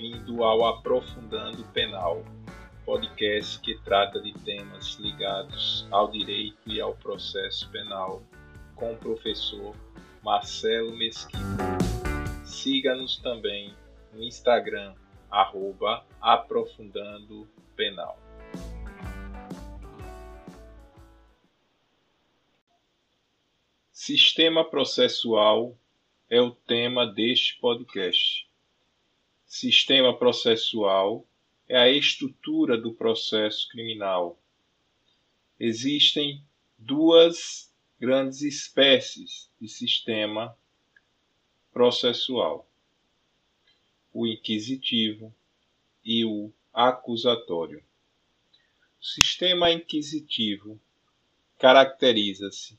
Bem-vindo ao Aprofundando Penal, podcast que trata de temas ligados ao direito e ao processo penal, com o professor Marcelo Mesquita. Siga-nos também no Instagram, arroba Aprofundando Penal. Sistema processual é o tema deste podcast. Sistema processual é a estrutura do processo criminal. Existem duas grandes espécies de sistema processual: o inquisitivo e o acusatório. O sistema inquisitivo caracteriza-se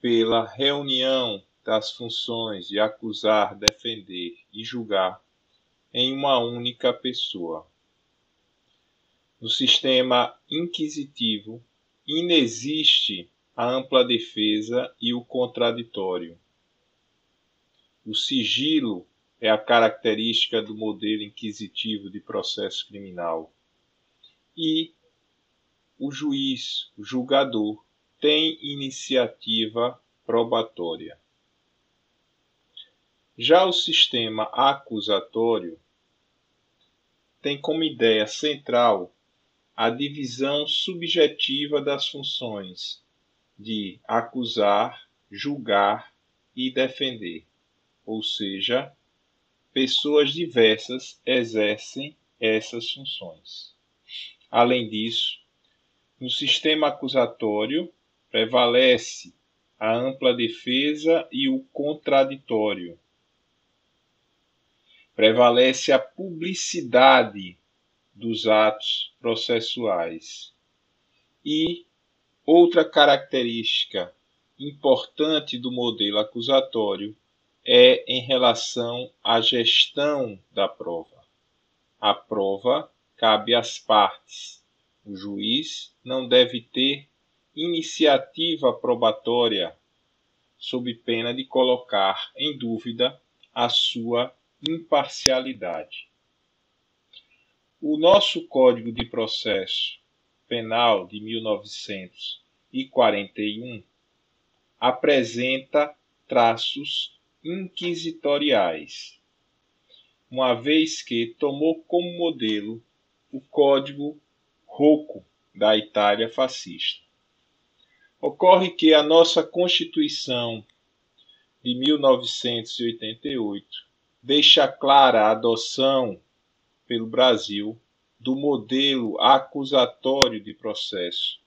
pela reunião das funções de acusar, defender e julgar em uma única pessoa. No sistema inquisitivo, inexiste a ampla defesa e o contraditório. O sigilo é a característica do modelo inquisitivo de processo criminal. E o juiz, o julgador, tem iniciativa probatória. Já o sistema acusatório tem como ideia central a divisão subjetiva das funções de acusar, julgar e defender, ou seja, pessoas diversas exercem essas funções. Além disso, no sistema acusatório prevalece a ampla defesa e o contraditório. Prevalece a publicidade dos atos processuais. E outra característica importante do modelo acusatório é em relação à gestão da prova. A prova cabe às partes. O juiz não deve ter iniciativa probatória, sob pena de colocar em dúvida a sua imparcialidade. O nosso Código de Processo Penal de 1941 apresenta traços inquisitoriais, uma vez que tomou como modelo o Código Rocco da Itália fascista. Ocorre que a nossa Constituição de 1988 deixa clara a adoção pelo Brasil do modelo acusatório de processo,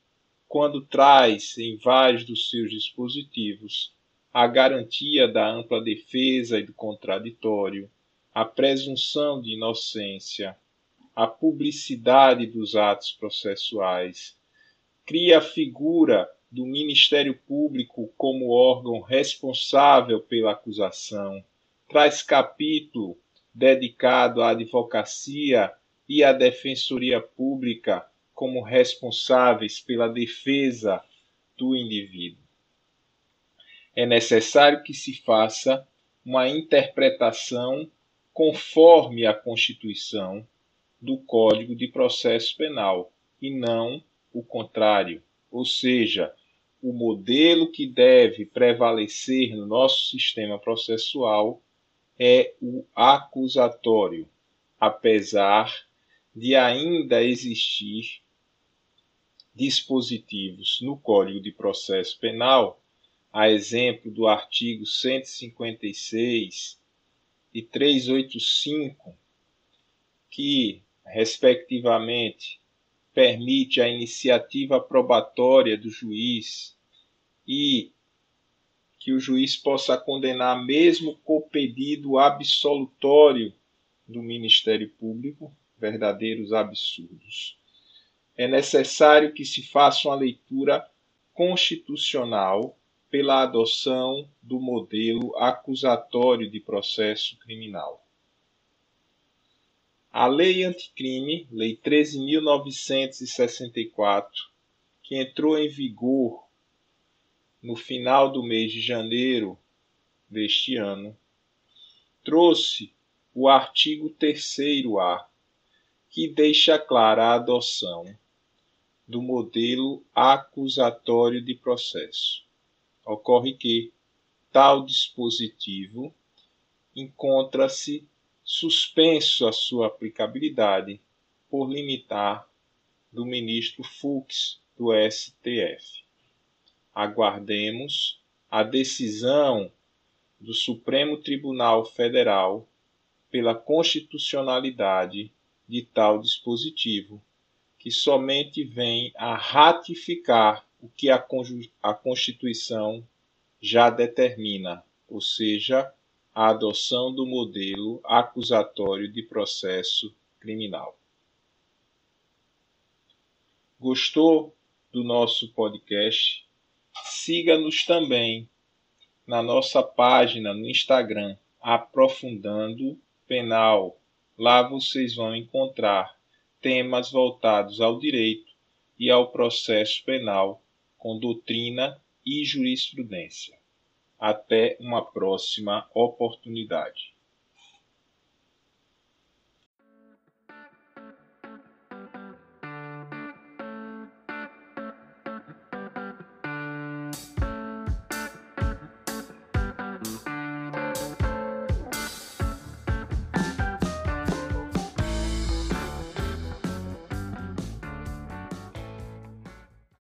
quando traz em vários dos seus dispositivos a garantia da ampla defesa e do contraditório, a presunção de inocência, a publicidade dos atos processuais, cria a figura do Ministério Público como órgão responsável pela acusação, traz capítulo dedicado à advocacia e à defensoria pública como responsáveis pela defesa do indivíduo. É necessário que se faça uma interpretação conforme a Constituição do Código de Processo Penal e não o contrário, ou seja, o modelo que deve prevalecer no nosso sistema processual é o acusatório, apesar de ainda existir dispositivos no Código de Processo Penal, a exemplo do artigo 156 e 385, que, respectivamente, permite a iniciativa probatória do juiz e que o juiz possa condenar mesmo com pedido absolutório do Ministério Público, verdadeiros absurdos. É necessário que se faça uma leitura constitucional pela adoção do modelo acusatório de processo criminal. A Lei Anticrime, Lei 13.964, que entrou em vigor no final do mês de janeiro deste ano, trouxe o artigo 3A, que deixa clara a adoção do modelo acusatório de processo. Ocorre que tal dispositivo encontra-se suspenso a sua aplicabilidade por limitar do ministro Fux do STF. Aguardemos a decisão do Supremo Tribunal Federal pela constitucionalidade de tal dispositivo, que somente vem a ratificar o que a, a Constituição já determina, ou seja, a adoção do modelo acusatório de processo criminal. Gostou do nosso podcast? Siga-nos também na nossa página no Instagram, Aprofundando Penal. Lá vocês vão encontrar temas voltados ao direito e ao processo penal com doutrina e jurisprudência. Até uma próxima oportunidade.